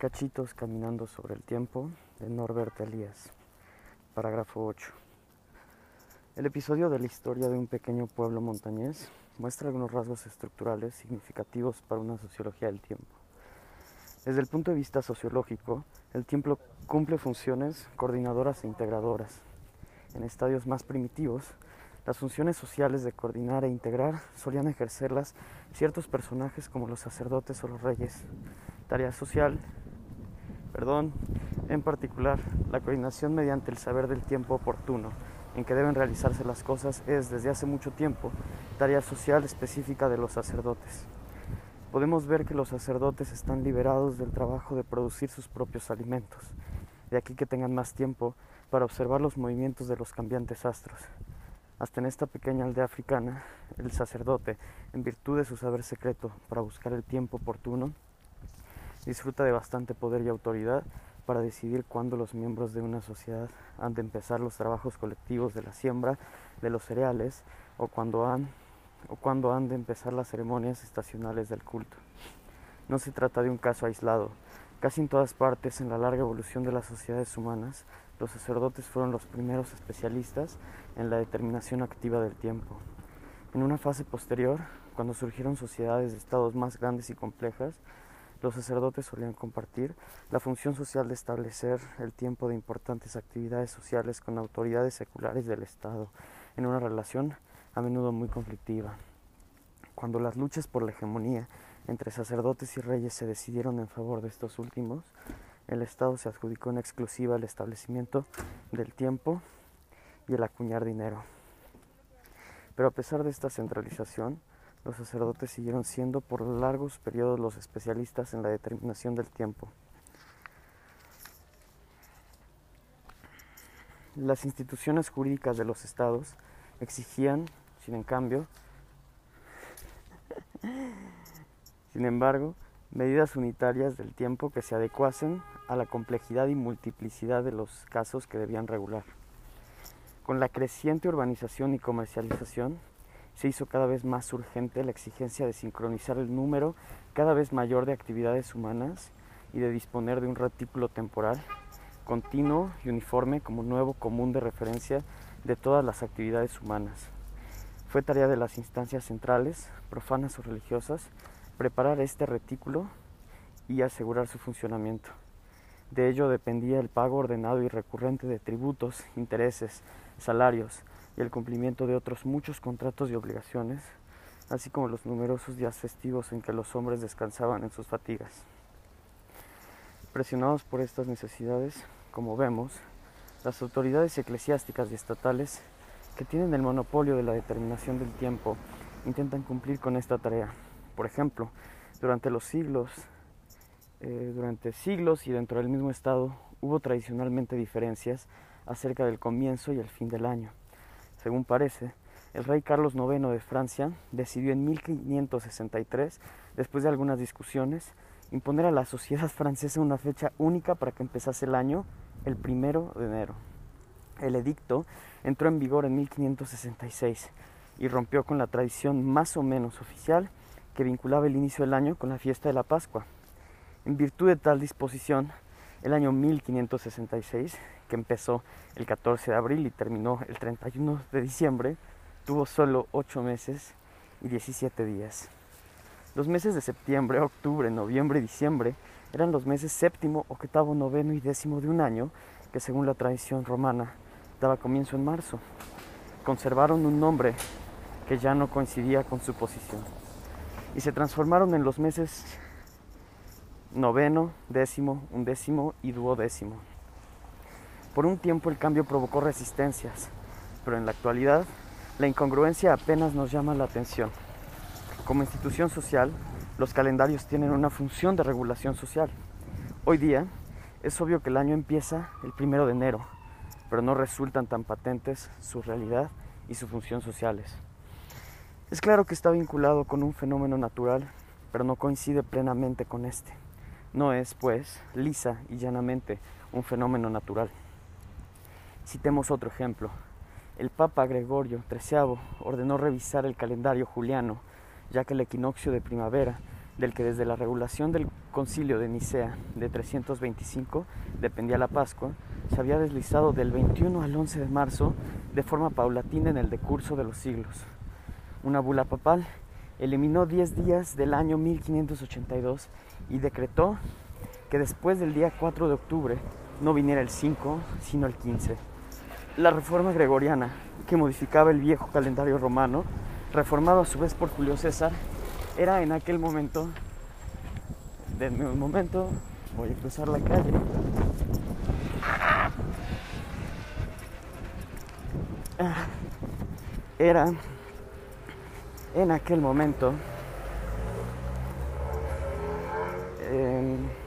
Cachitos caminando sobre el tiempo de Norbert Elias. Parágrafo 8. El episodio de la historia de un pequeño pueblo montañés muestra algunos rasgos estructurales significativos para una sociología del tiempo. Desde el punto de vista sociológico, el tiempo cumple funciones coordinadoras e integradoras. En estadios más primitivos, las funciones sociales de coordinar e integrar solían ejercerlas ciertos personajes como los sacerdotes o los reyes. Tarea social perdón, en particular, la coordinación mediante el saber del tiempo oportuno en que deben realizarse las cosas es desde hace mucho tiempo tarea social específica de los sacerdotes. Podemos ver que los sacerdotes están liberados del trabajo de producir sus propios alimentos, de aquí que tengan más tiempo para observar los movimientos de los cambiantes astros. Hasta en esta pequeña aldea africana, el sacerdote, en virtud de su saber secreto para buscar el tiempo oportuno, disfruta de bastante poder y autoridad para decidir cuándo los miembros de una sociedad han de empezar los trabajos colectivos de la siembra de los cereales o cuándo han, o cuándo han de empezar las ceremonias estacionales del culto. No se trata de un caso aislado. Casi en todas partes en la larga evolución de las sociedades humanas, los sacerdotes fueron los primeros especialistas en la determinación activa del tiempo. En una fase posterior, cuando surgieron sociedades de estados más grandes y complejas, los sacerdotes solían compartir la función social de establecer el tiempo de importantes actividades sociales con autoridades seculares del Estado, en una relación a menudo muy conflictiva. Cuando las luchas por la hegemonía entre sacerdotes y reyes se decidieron en favor de estos últimos, el Estado se adjudicó en exclusiva el establecimiento del tiempo y el acuñar dinero. Pero a pesar de esta centralización, los sacerdotes siguieron siendo por largos periodos los especialistas en la determinación del tiempo. Las instituciones jurídicas de los estados exigían, sin en cambio, sin embargo, medidas unitarias del tiempo que se adecuasen a la complejidad y multiplicidad de los casos que debían regular. Con la creciente urbanización y comercialización, se hizo cada vez más urgente la exigencia de sincronizar el número cada vez mayor de actividades humanas y de disponer de un retículo temporal continuo y uniforme como nuevo común de referencia de todas las actividades humanas. Fue tarea de las instancias centrales, profanas o religiosas, preparar este retículo y asegurar su funcionamiento. De ello dependía el pago ordenado y recurrente de tributos, intereses, salarios, y el cumplimiento de otros muchos contratos y obligaciones, así como los numerosos días festivos en que los hombres descansaban en sus fatigas. Presionados por estas necesidades, como vemos, las autoridades eclesiásticas y estatales que tienen el monopolio de la determinación del tiempo intentan cumplir con esta tarea. Por ejemplo, durante los siglos, eh, durante siglos y dentro del mismo Estado hubo tradicionalmente diferencias acerca del comienzo y el fin del año. Según parece, el rey Carlos IX de Francia decidió en 1563, después de algunas discusiones, imponer a la sociedad francesa una fecha única para que empezase el año, el primero de enero. El edicto entró en vigor en 1566 y rompió con la tradición más o menos oficial que vinculaba el inicio del año con la fiesta de la Pascua. En virtud de tal disposición, el año 1566 que empezó el 14 de abril y terminó el 31 de diciembre, tuvo solo 8 meses y 17 días. Los meses de septiembre, octubre, noviembre y diciembre eran los meses séptimo, octavo, noveno y décimo de un año que según la tradición romana daba comienzo en marzo. Conservaron un nombre que ya no coincidía con su posición y se transformaron en los meses noveno, décimo, undécimo y duodécimo. Por un tiempo el cambio provocó resistencias, pero en la actualidad la incongruencia apenas nos llama la atención. Como institución social, los calendarios tienen una función de regulación social. Hoy día es obvio que el año empieza el primero de enero, pero no resultan tan patentes su realidad y su función sociales. Es claro que está vinculado con un fenómeno natural, pero no coincide plenamente con este. No es, pues, lisa y llanamente un fenómeno natural. Citemos otro ejemplo. El Papa Gregorio XIII ordenó revisar el calendario juliano, ya que el equinoccio de primavera del que desde la regulación del concilio de Nicea de 325 dependía la Pascua, se había deslizado del 21 al 11 de marzo de forma paulatina en el decurso de los siglos. Una bula papal eliminó 10 días del año 1582 y decretó que después del día 4 de octubre no viniera el 5, sino el 15. La reforma gregoriana, que modificaba el viejo calendario romano, reformado a su vez por Julio César, era en aquel momento, denme un momento, voy a cruzar la calle. Ah, era en aquel momento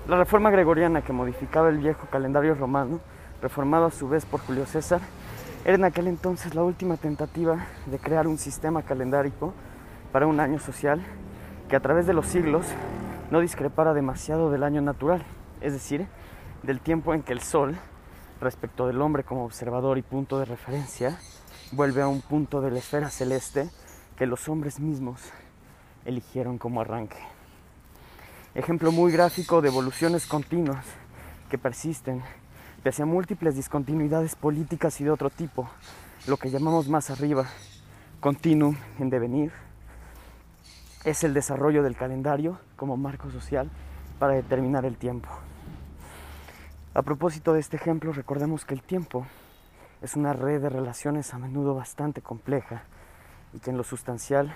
la reforma gregoriana que modificaba el viejo calendario romano, reformado a su vez por Julio César, era en aquel entonces la última tentativa de crear un sistema calendárico para un año social que a través de los siglos no discrepara demasiado del año natural, es decir, del tiempo en que el Sol, respecto del hombre como observador y punto de referencia, vuelve a un punto de la esfera celeste que los hombres mismos eligieron como arranque. Ejemplo muy gráfico de evoluciones continuas que persisten pese a múltiples discontinuidades políticas y de otro tipo, lo que llamamos más arriba continuum en devenir, es el desarrollo del calendario como marco social para determinar el tiempo. A propósito de este ejemplo, recordemos que el tiempo es una red de relaciones a menudo bastante compleja y que en lo sustancial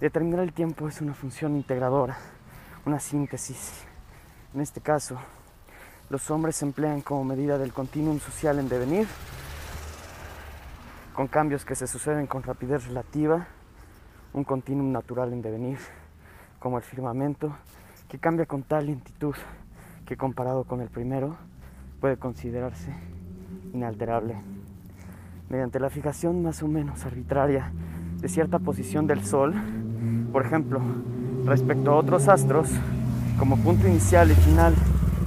determinar el tiempo es una función integradora una síntesis. En este caso, los hombres emplean como medida del continuum social en devenir, con cambios que se suceden con rapidez relativa, un continuum natural en devenir, como el firmamento, que cambia con tal lentitud que comparado con el primero puede considerarse inalterable. Mediante la fijación más o menos arbitraria de cierta posición del Sol, por ejemplo, respecto a otros astros como punto inicial y final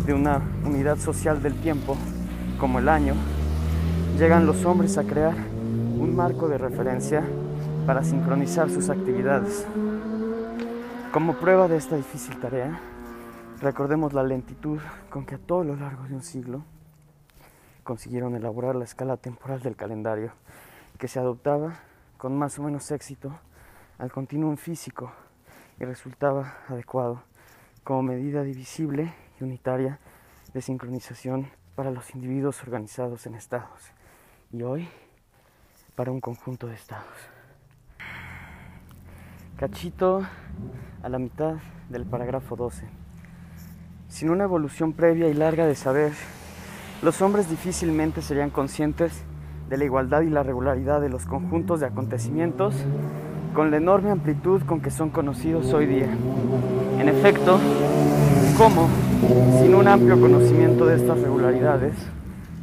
de una unidad social del tiempo, como el año, llegan los hombres a crear un marco de referencia para sincronizar sus actividades. Como prueba de esta difícil tarea, recordemos la lentitud con que a todo lo largo de un siglo consiguieron elaborar la escala temporal del calendario, que se adoptaba con más o menos éxito al continuum físico y resultaba adecuado como medida divisible unitaria de sincronización para los individuos organizados en estados y hoy para un conjunto de estados. Cachito a la mitad del parágrafo 12. Sin una evolución previa y larga de saber, los hombres difícilmente serían conscientes de la igualdad y la regularidad de los conjuntos de acontecimientos con la enorme amplitud con que son conocidos hoy día. En efecto, ¿cómo, sin un amplio conocimiento de estas regularidades,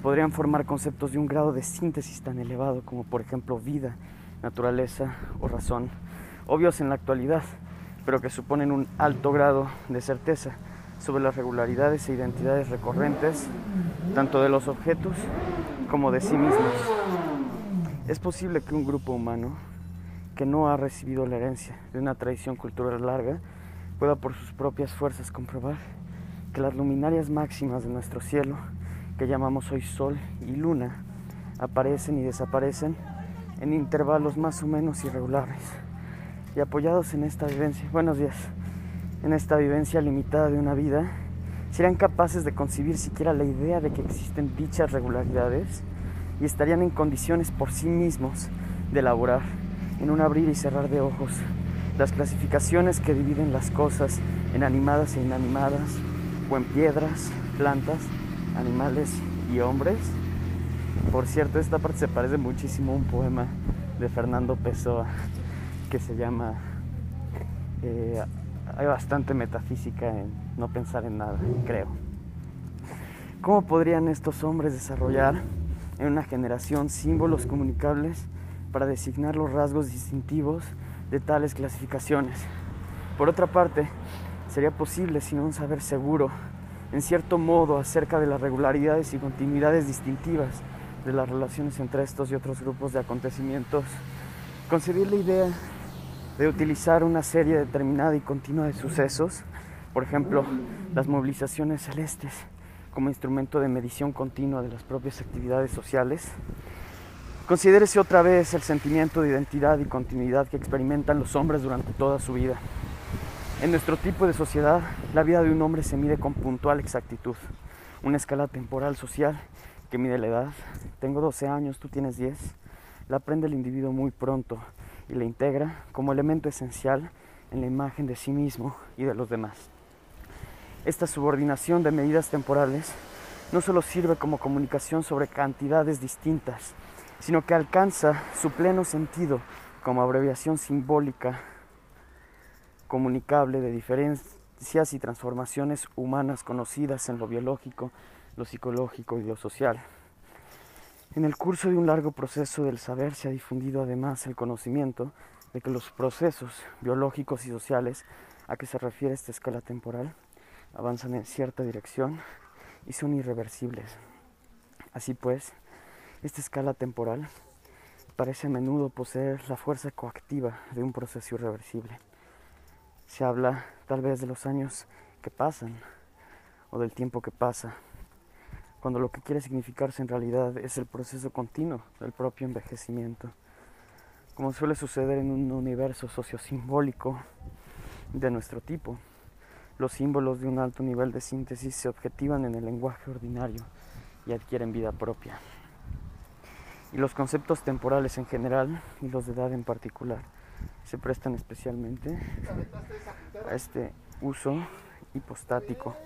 podrían formar conceptos de un grado de síntesis tan elevado como por ejemplo vida, naturaleza o razón, obvios en la actualidad, pero que suponen un alto grado de certeza sobre las regularidades e identidades recurrentes, tanto de los objetos como de sí mismos. Es posible que un grupo humano que no ha recibido la herencia de una tradición cultural larga pueda por sus propias fuerzas comprobar que las luminarias máximas de nuestro cielo, que llamamos hoy Sol y Luna, aparecen y desaparecen en intervalos más o menos irregulares. Y apoyados en esta vivencia, buenos días, en esta vivencia limitada de una vida, serían capaces de concebir siquiera la idea de que existen dichas regularidades y estarían en condiciones por sí mismos de elaborar en un abrir y cerrar de ojos. Las clasificaciones que dividen las cosas en animadas e inanimadas, en piedras, plantas, animales y hombres. Por cierto, esta parte se parece muchísimo a un poema de Fernando Pessoa que se llama eh, Hay bastante metafísica en no pensar en nada, creo. ¿Cómo podrían estos hombres desarrollar en una generación símbolos comunicables para designar los rasgos distintivos de tales clasificaciones. Por otra parte, sería posible, sin un saber seguro, en cierto modo, acerca de las regularidades y continuidades distintivas de las relaciones entre estos y otros grupos de acontecimientos, concebir la idea de utilizar una serie determinada y continua de sucesos Por ejemplo, las movilizaciones celestes como instrumento de medición continua de las propias actividades sociales. Considérese otra vez el sentimiento de identidad y continuidad que experimentan los hombres durante toda su vida. En nuestro tipo de sociedad, la vida de un hombre se mide con puntual exactitud. Una escala temporal social que mide la edad. Tengo 12 años, tú tienes 10. La aprende el individuo muy pronto y la integra como elemento esencial en la imagen de sí mismo y de los demás. Esta subordinación de medidas temporales no solo sirve como comunicación sobre cantidades distintas, sino que alcanza su pleno sentido como abreviación simbólica comunicable de diferencias y transformaciones humanas conocidas en lo biológico, lo psicológico y lo social. En el curso de un largo proceso del saber se ha difundido además el conocimiento de que los procesos biológicos y sociales a que se refiere esta escala temporal avanzan en cierta dirección y son irreversibles. Así pues, esta escala temporal parece a menudo poseer la fuerza coactiva de un proceso irreversible. Se habla tal vez de los años que pasan o del tiempo que pasa, cuando lo que quiere significarse en realidad es el proceso continuo del propio envejecimiento, como suele suceder en un universo sociosimbólico de nuestro tipo. Los símbolos de un alto nivel de síntesis se objetivan en el lenguaje ordinario y adquieren vida propia. Y los conceptos temporales en general y los de edad en particular se prestan especialmente a este uso hipostático.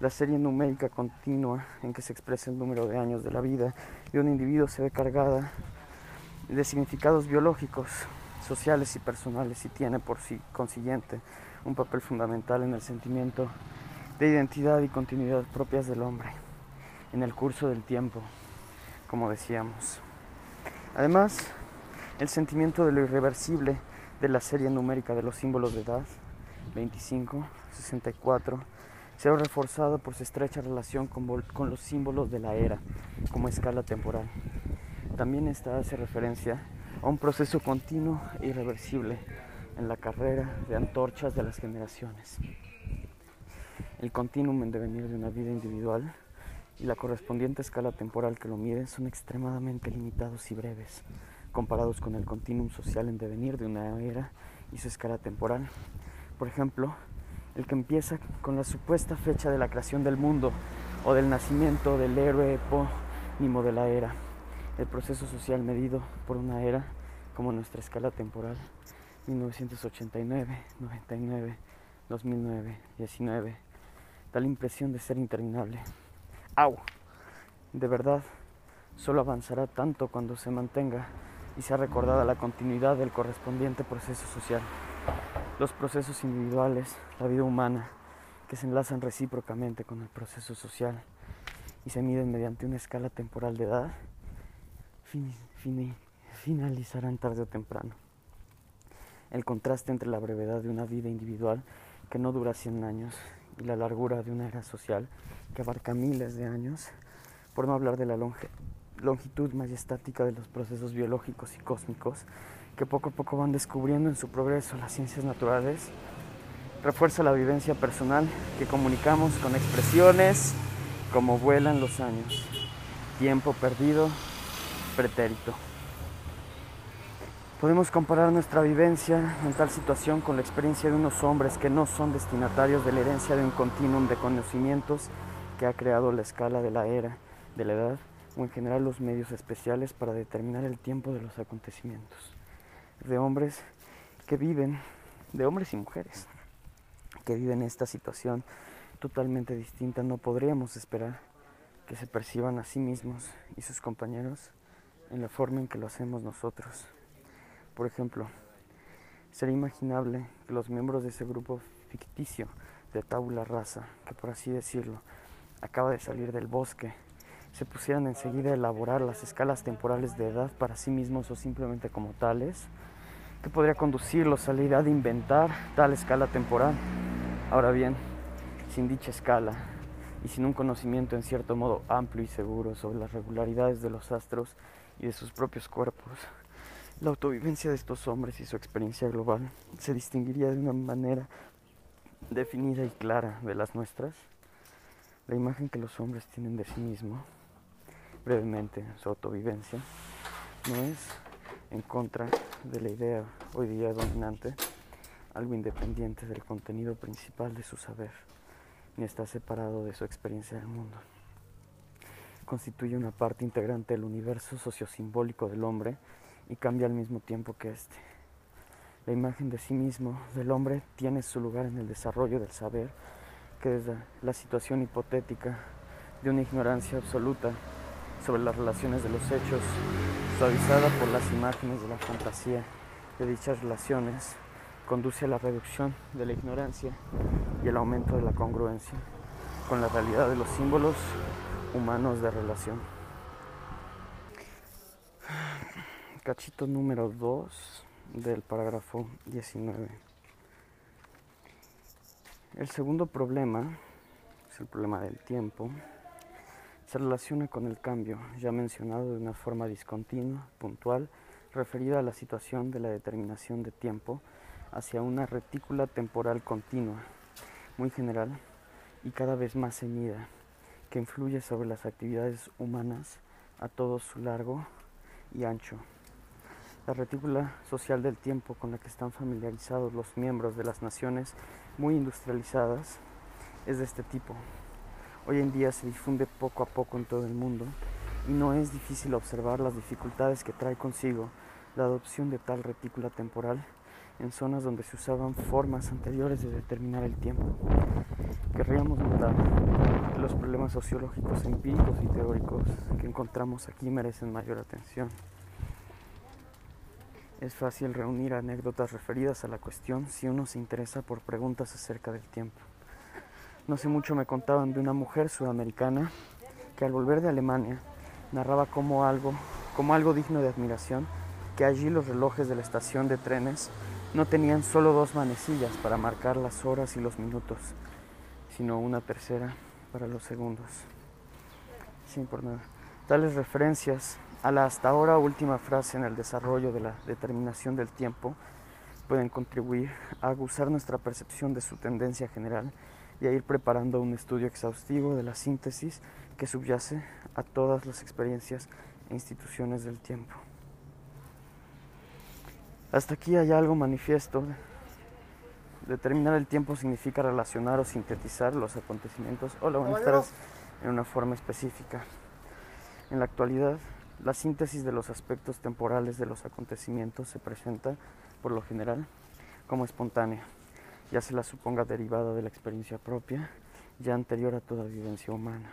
La serie numérica continua en que se expresa el número de años de la vida de un individuo se ve cargada de significados biológicos, sociales y personales y tiene por sí consiguiente un papel fundamental en el sentimiento de identidad y continuidad propias del hombre en el curso del tiempo, como decíamos. Además, el sentimiento de lo irreversible de la serie numérica de los símbolos de edad, 25, 64, se ha reforzado por su estrecha relación con, los símbolos de la era como escala temporal. También esta hace referencia a un proceso continuo e irreversible en la carrera de antorchas de las generaciones. El continuum en devenir de una vida individual y la correspondiente escala temporal que lo mide son extremadamente limitados y breves comparados con el continuum social en devenir de una era y su escala temporal. Por ejemplo, el que empieza con la supuesta fecha de la creación del mundo o del nacimiento del héroe epónimo de la era, el proceso social medido por una era como nuestra escala temporal, 1989, 99, 2009, 19, da la impresión de ser interminable. ¡Au! De verdad, solo avanzará tanto cuando se mantenga y sea recordada la continuidad del correspondiente proceso social. Los procesos individuales, la vida humana, que se enlazan recíprocamente con el proceso social y se miden mediante una escala temporal de edad, finalizarán tarde o temprano. El contraste entre la brevedad de una vida individual que no dura 100 años y la largura de una era social que abarca miles de años, por no hablar de la longe longitud majestática de los procesos biológicos y cósmicos que poco a poco van descubriendo en su progreso las ciencias naturales, refuerza la vivencia personal que comunicamos con expresiones como vuelan los años, tiempo perdido, pretérito. Podemos comparar nuestra vivencia en tal situación con la experiencia de unos hombres que no son destinatarios de la herencia de un continuum de conocimientos que ha creado la escala de la era, de la edad o en general los medios especiales para determinar el tiempo de los acontecimientos, de hombres que viven, de hombres y mujeres que viven esta situación totalmente distinta, no podríamos esperar que se perciban a sí mismos y sus compañeros en la forma en que lo hacemos nosotros. Por ejemplo, sería imaginable que los miembros de ese grupo ficticio de tabula rasa, que por así decirlo, acaba de salir del bosque se pusieran enseguida a elaborar las escalas temporales de edad para sí mismos o simplemente como tales, que podría conducirlos a la idea de inventar tal escala temporal. Ahora bien, sin dicha escala y sin un conocimiento en cierto modo amplio y seguro sobre las regularidades de los astros y de sus propios cuerpos, la autovivencia de estos hombres y su experiencia global se distinguiría de una manera definida y clara de las nuestras, la imagen que los hombres tienen de sí mismo, brevemente su autovivencia, no es en contra de la idea hoy día dominante, algo independiente del contenido principal de su saber, ni está separado de su experiencia del mundo. Constituye una parte integrante del universo sociosimbólico del hombre y cambia al mismo tiempo que éste. La imagen de sí mismo del hombre tiene su lugar en el desarrollo del saber, que desde la situación hipotética de una ignorancia absoluta sobre las relaciones de los hechos, suavizada por las imágenes de la fantasía de dichas relaciones, conduce a la reducción de la ignorancia y el aumento de la congruencia con la realidad de los símbolos humanos de relación. Cachito número 2 del parágrafo 19. El segundo problema es el problema del tiempo. Se relaciona con el cambio, ya mencionado de una forma discontinua, puntual, referida a la situación de la determinación de tiempo hacia una retícula temporal continua, muy general y cada vez más ceñida, que influye sobre las actividades humanas a todo su largo y ancho. La retícula social del tiempo con la que están familiarizados los miembros de las naciones muy industrializadas es de este tipo. Hoy en día se difunde poco a poco en todo el mundo y no es difícil observar las dificultades que trae consigo la adopción de tal retícula temporal en zonas donde se usaban formas anteriores de determinar el tiempo. Querríamos notar que los problemas sociológicos empíricos y teóricos que encontramos aquí merecen mayor atención. Es fácil reunir anécdotas referidas a la cuestión si uno se interesa por preguntas acerca del tiempo. No sé mucho me contaban de una mujer sudamericana que al volver de Alemania narraba como algo, como algo digno de admiración que allí los relojes de la estación de trenes no tenían solo dos manecillas para marcar las horas y los minutos, sino una tercera para los segundos. Sin por nada. Tales referencias a la hasta ahora última frase en el desarrollo de la determinación del tiempo pueden contribuir a aguzar nuestra percepción de su tendencia general y a ir preparando un estudio exhaustivo de la síntesis que subyace a todas las experiencias e instituciones del tiempo. Hasta aquí hay algo manifiesto. Determinar el tiempo significa relacionar o sintetizar los acontecimientos o manifestaciones en una forma específica. En la actualidad, la síntesis de los aspectos temporales de los acontecimientos se presenta, por lo general, como espontánea, ya se la suponga derivada de la experiencia propia, ya anterior a toda vivencia humana.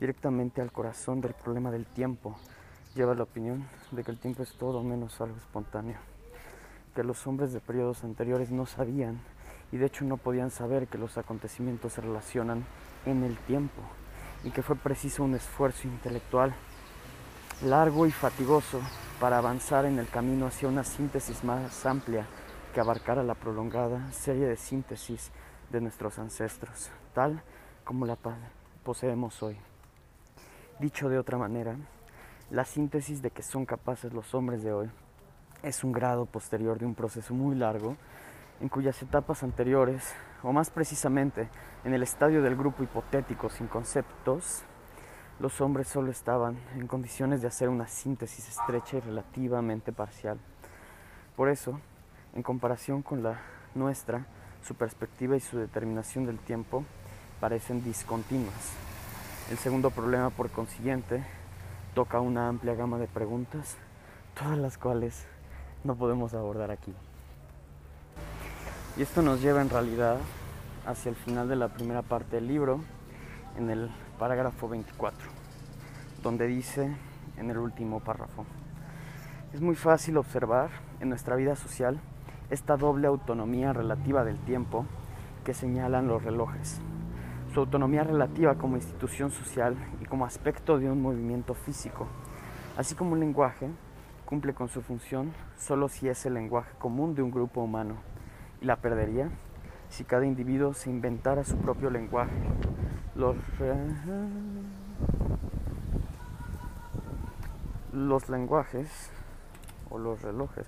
Directamente al corazón del problema del tiempo lleva la opinión de que el tiempo es todo menos algo espontáneo que los hombres de periodos anteriores no sabían y de hecho no podían saber que los acontecimientos se relacionan en el tiempo y que fue preciso un esfuerzo intelectual largo y fatigoso para avanzar en el camino hacia una síntesis más amplia que abarcara la prolongada serie de síntesis de nuestros ancestros, tal como la poseemos hoy. Dicho de otra manera, la síntesis de que son capaces los hombres de hoy es un grado posterior de un proceso muy largo en cuyas etapas anteriores, o más precisamente en el estadio del grupo hipotético sin conceptos, los hombres solo estaban en condiciones de hacer una síntesis estrecha y relativamente parcial. Por eso, en comparación con la nuestra, su perspectiva y su determinación del tiempo parecen discontinuas. El segundo problema, por consiguiente, toca una amplia gama de preguntas, todas las cuales no podemos abordar aquí. Y esto nos lleva en realidad hacia el final de la primera parte del libro, en el parágrafo 24, donde dice en el último párrafo, es muy fácil observar en nuestra vida social esta doble autonomía relativa del tiempo que señalan los relojes. Su autonomía relativa como institución social y como aspecto de un movimiento físico, así como un lenguaje cumple con su función solo si es el lenguaje común de un grupo humano y la perdería si cada individuo se inventara su propio lenguaje. Los, los lenguajes o los relojes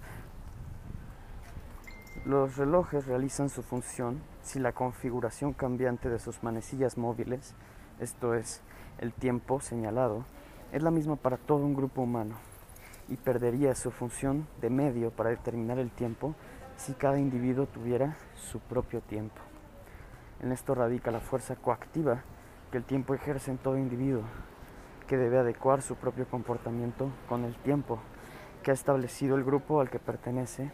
Los relojes realizan su función si la configuración cambiante de sus manecillas móviles, esto es, el tiempo señalado, es la misma para todo un grupo humano y perdería su función de medio para determinar el tiempo si cada individuo tuviera su propio tiempo. En esto radica la fuerza coactiva que el tiempo ejerce en todo individuo, que debe adecuar su propio comportamiento con el tiempo que ha establecido el grupo al que pertenece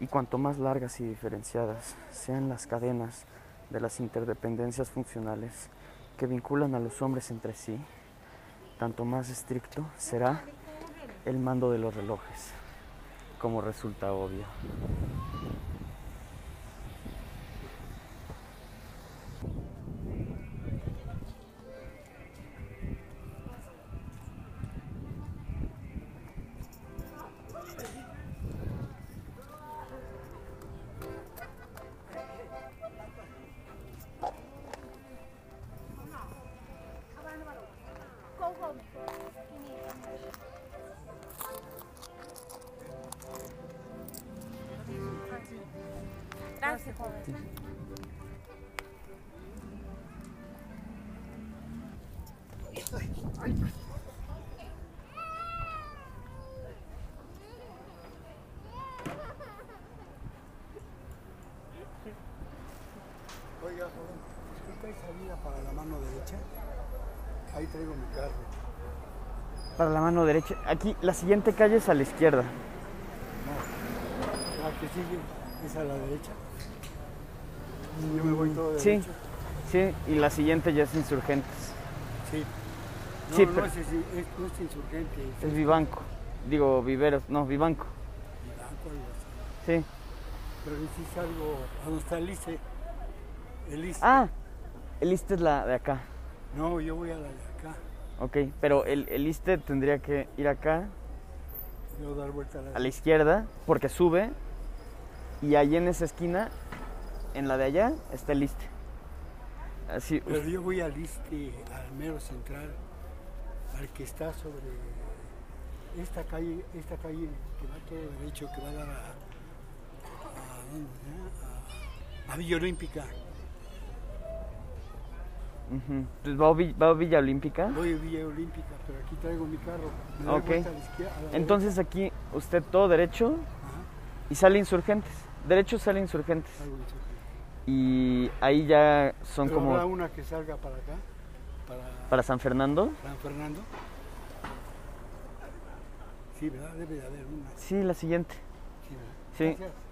y cuanto más largas y diferenciadas sean las cadenas de las interdependencias funcionales que vinculan a los hombres entre sí, tanto más estricto será el mando de los relojes, como resulta obvio. Joven. Oiga, joven, disculpe, ¿hay salida para la mano derecha? Ahí traigo mi carro. Para la mano derecha, aquí la siguiente calle es a la izquierda. No, la que sigue es a la derecha. Yo me voy todo Sí. derecho. Sí, y la siguiente ya es Insurgentes. Sí. No, Sí, no, pero- es, es- no es insurgente, es Es Vivanco. Digo, Viveros, no, Vivanco. blanco, algo así. Sí. Pero sí salgo a donde está el ICE. El ICE. Ah, el es la de acá. No, yo voy a la de acá. Ok, pero el, el ISTE tendría que ir acá, dar vuelta a la, a la izquierda, porque sube. Y ahí en esa esquina, en la de allá, está el ISTE. Así, Pero yo voy al ISTE, al mero central, al que está sobre esta calle, esta calle que va todo derecho, que va a dar a, a, ¿dónde? a, a Villa Olímpica. Entonces, ¿va a Vi- va a Villa Olímpica? Voy a Villa Olímpica, pero aquí traigo mi carro. Me a la Entonces aquí, usted todo derecho. Ajá, y sale Insurgentes. Derecho sale Insurgentes. Y ahí ya son Pero habrá como una que salga para acá, para, para San Fernando. San Fernando. Sí, ¿verdad? Debe de haber una. Sí, la siguiente. Sí, ¿verdad? Sí. Gracias.